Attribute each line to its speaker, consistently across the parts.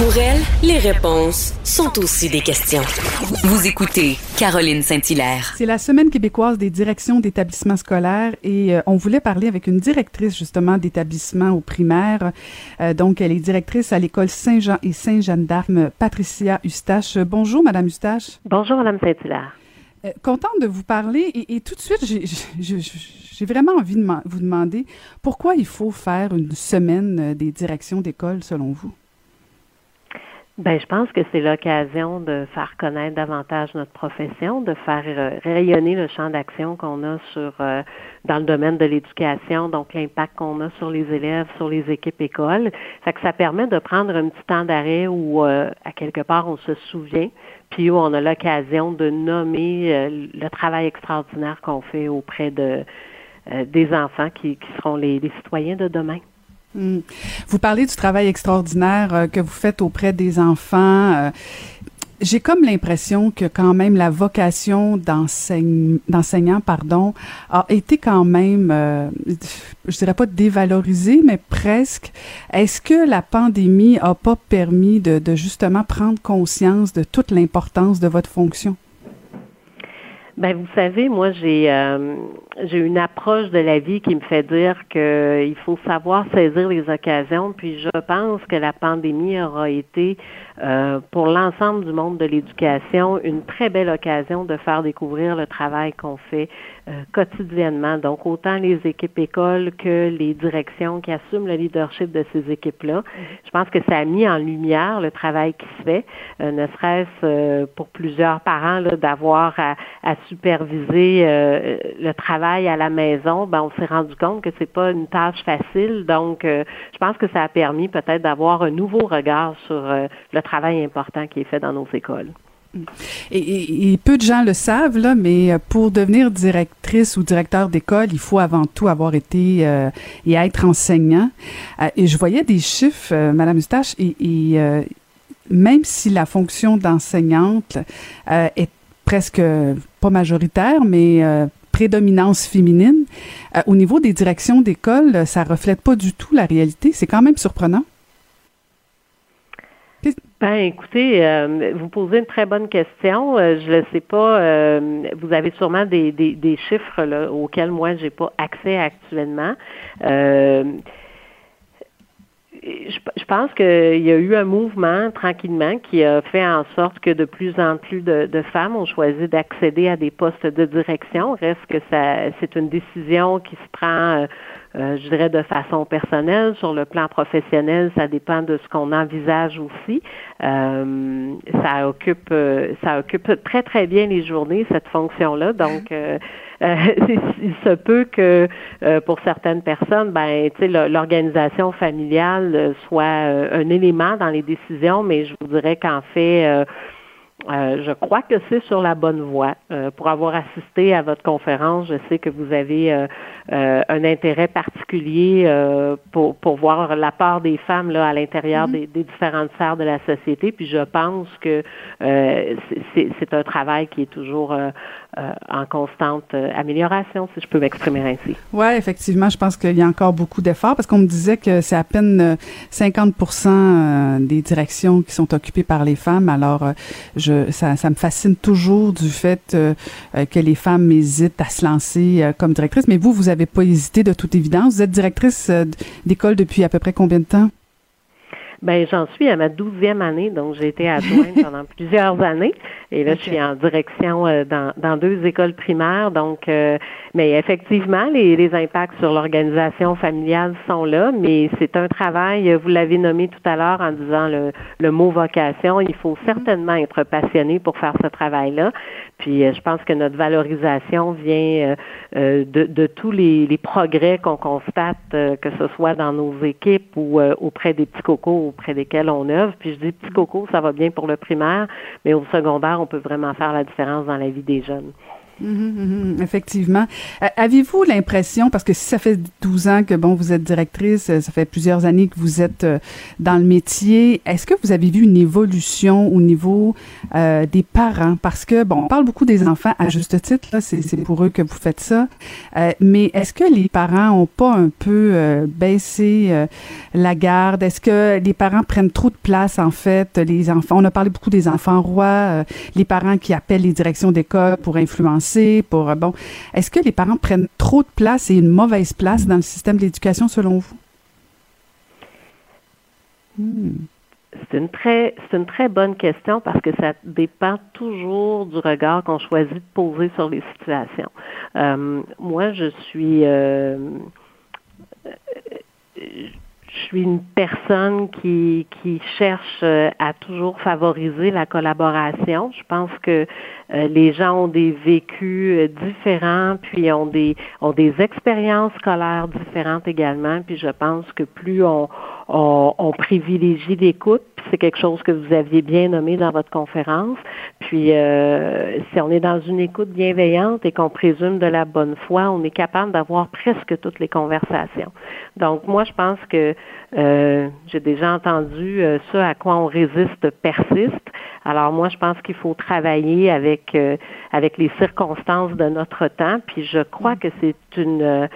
Speaker 1: Pour elle, les réponses sont aussi des questions. Vous écoutez Caroline Saint-Hilaire.
Speaker 2: C'est la semaine québécoise des directions d'établissements scolaires et euh, on voulait parler avec une directrice justement d'établissement au primaire. Euh, donc, elle est directrice à l'école Saint-Jean et Saint-Jeanne d'Arc, Patricia Eustache. Bonjour, Madame Eustache.
Speaker 3: Bonjour, Madame Saint-Hilaire.
Speaker 2: Euh, contente de vous parler et, et tout de suite, j'ai vraiment envie de vous demander pourquoi il faut faire une semaine des directions d'école selon vous?
Speaker 3: Ben, je pense que c'est l'occasion de faire connaître davantage notre profession, de faire euh, rayonner le champ d'action qu'on a sur euh, dans le domaine de l'éducation, donc l'impact qu'on a sur les élèves, sur les équipes écoles. Fait que ça permet de prendre un petit temps d'arrêt où euh, à quelque part on se souvient, puis où on a l'occasion de nommer le travail extraordinaire qu'on fait auprès de des enfants qui, qui seront les, les citoyens de demain.
Speaker 2: Hmm. Vous parlez du travail extraordinaire euh, que vous faites auprès des enfants. Euh, j'ai comme l'impression que quand même la vocation d'enseignant pardon a été quand même euh, je dirais pas dévalorisée mais presque est-ce que la pandémie a pas permis de, de justement prendre conscience de toute l'importance de votre fonction?
Speaker 3: Ben vous savez, moi j'ai euh, j'ai une approche de la vie qui me fait dire qu'il faut savoir saisir les occasions. Puis je pense que la pandémie aura été euh, pour l'ensemble du monde de l'éducation une très belle occasion de faire découvrir le travail qu'on fait euh, quotidiennement. Donc, autant les équipes écoles que les directions qui assument le leadership de ces équipes-là. Mm-hmm. Je pense que ça a mis en lumière le travail qui se fait, euh, ne serait-ce euh, pour plusieurs parents d'avoir à, à, superviser le travail à la maison. Ben, on s'est rendu compte que c'est pas une tâche facile. Donc, je pense que ça a permis peut-être d'avoir un nouveau regard sur le travail important qui est fait dans nos écoles.
Speaker 2: Et, peu de gens le savent, là, mais euh, pour devenir directrice ou directeur d'école, il faut avant tout avoir été euh, et être enseignant. Euh, et je voyais des chiffres, Madame Eustache, et, et même si la fonction d'enseignante est presque pas majoritaire, mais prédominance féminine, au niveau des directions d'école, ça reflète pas du tout la réalité. C'est quand même surprenant.
Speaker 3: Ben, écoutez, euh, vous posez une très bonne question. Euh, je ne sais pas. Euh, vous avez sûrement des, des, des chiffres là, auxquels moi j'ai pas accès actuellement. je, je, pense qu'il y a eu un mouvement tranquillement qui a fait en sorte que de plus en plus de, de femmes ont choisi d'accéder à des postes de direction. Reste que ça, c'est une décision qui se prend euh, je dirais de façon personnelle. Sur le plan professionnel, ça dépend de ce qu'on envisage aussi. Euh, ça occupe euh, ça occupe très très bien les journées cette fonction-là. Donc euh, il se peut que pour certaines personnes, ben, tu sais, l'organisation familiale soit un élément dans les décisions, mais je vous dirais qu'en fait, euh, je crois que c'est sur la bonne voie. Euh, pour avoir assisté à votre conférence, je sais que vous avez euh, un intérêt particulier pour, pour voir la part des femmes là, à l'intérieur mm-hmm. des, des, différentes sphères de la société. Puis je pense que c'est un travail qui est toujours en constante amélioration, si je peux m'exprimer ainsi.
Speaker 2: Oui, effectivement, je pense qu'il y a encore beaucoup d'efforts parce qu'on me disait que c'est à peine 50% des directions qui sont occupées par les femmes. Alors, je ça, me fascine toujours du fait euh, euh, que les femmes hésitent à se lancer euh, comme directrice. Mais vous, vous n'avez pas hésité de toute évidence. Vous êtes directrice d'école depuis à peu près combien de temps?
Speaker 3: Ben, j'en suis à ma douzième année, donc j'ai été adjointe pendant plusieurs années. Et là, je suis en direction euh, dans, dans, deux écoles primaires. Donc, euh, mais effectivement, les, les impacts sur l'organisation familiale sont là, mais c'est un travail, vous l'avez nommé tout à l'heure en disant le, le mot vocation. Il faut certainement être passionné pour faire ce travail-là. Puis, euh, je pense que notre valorisation vient de, de, tous les, les progrès qu'on constate, que ce soit dans nos équipes ou auprès des petits cocos auprès desquels on œuvre. Puis je dis petit coco, ça va bien pour le primaire, mais au secondaire, on peut vraiment faire la différence dans la vie des jeunes.
Speaker 2: Mhm, mhm, effectivement. Euh, avez-vous l'impression, parce que si ça fait 12 ans que bon vous êtes directrice, euh, ça fait plusieurs années que vous êtes euh, dans le métier, est-ce que vous avez vu une évolution au niveau des parents? Parce que bon, on parle beaucoup des enfants à juste titre, c'est pour eux que vous faites ça. mais est-ce que les parents ont pas un peu baissé la garde? Est-ce que les parents prennent trop de place en fait? Les enfants, on a parlé beaucoup des enfants rois, les parents qui appellent les directions d'école pour influencer pour euh, bon. Est-ce que les parents prennent trop de place et une mauvaise place dans le système d'éducation selon vous?
Speaker 3: Hmm. C'est une très c'est une très bonne question parce que ça dépend toujours du regard qu'on choisit de poser sur les situations. Euh, moi, je suis euh, je suis une personne qui, qui cherche à toujours favoriser la collaboration. Je pense que euh, les gens ont des vécus euh, différents, puis ont des ont des expériences scolaires différentes également. Puis je pense que plus on, on, privilégie l'écoute, c'est quelque chose que vous aviez bien nommé dans votre conférence. Puis euh, si on est dans une écoute bienveillante et qu'on présume de la bonne foi, on est capable d'avoir presque toutes les conversations. Donc moi, je pense que j'ai déjà entendu ce à quoi on résiste persiste. Alors moi, je pense qu'il faut travailler avec euh, avec les circonstances de notre temps. Puis je crois que c'est une euh,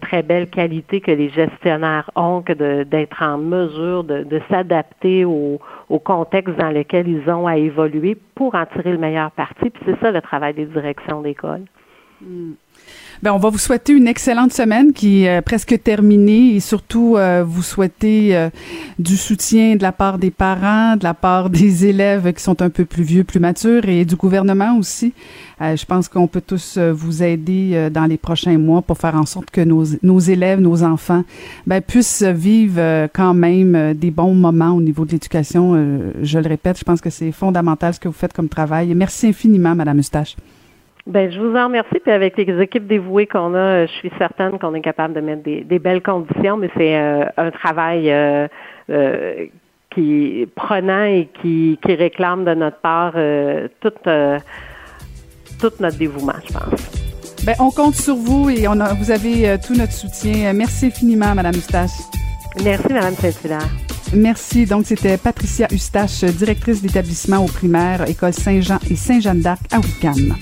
Speaker 3: très belle qualité que les gestionnaires ont que d'être en mesure de, s'adapter au, au contexte dans lequel ils ont à évoluer pour en tirer le meilleur parti. Puis c'est ça le travail des directions d'école.
Speaker 2: Hmm. Ben, on va vous souhaiter une excellente semaine qui est euh, presque terminée et surtout euh, vous souhaiter euh, du soutien de la part des parents, de la part des élèves qui sont un peu plus vieux, plus matures et du gouvernement aussi. je pense qu'on peut tous vous aider dans les prochains mois pour faire en sorte que nos, nos élèves, nos enfants, ben, puissent vivre quand même des bons moments au niveau de l'éducation. je le répète, je pense que c'est fondamental ce que vous faites comme travail. merci infiniment, Madame Eustache.
Speaker 3: Ben, je vous en remercie. Puis avec les équipes dévouées qu'on a, je suis certaine qu'on est capable de mettre des, belles conditions, mais c'est euh, un travail euh, euh, qui est prenant et qui, qui réclame de notre part tout, tout notre dévouement, je pense.
Speaker 2: Ben, on compte sur vous et on a, vous avez tout notre soutien. Merci infiniment, Madame Eustache.
Speaker 3: Merci, Madame Saint-Hilaire.
Speaker 2: Merci. Donc, c'était Patricia Eustache, directrice d'établissement au primaire, École Saint-Jean et Saint-Jeanne d'Arc à Wickham.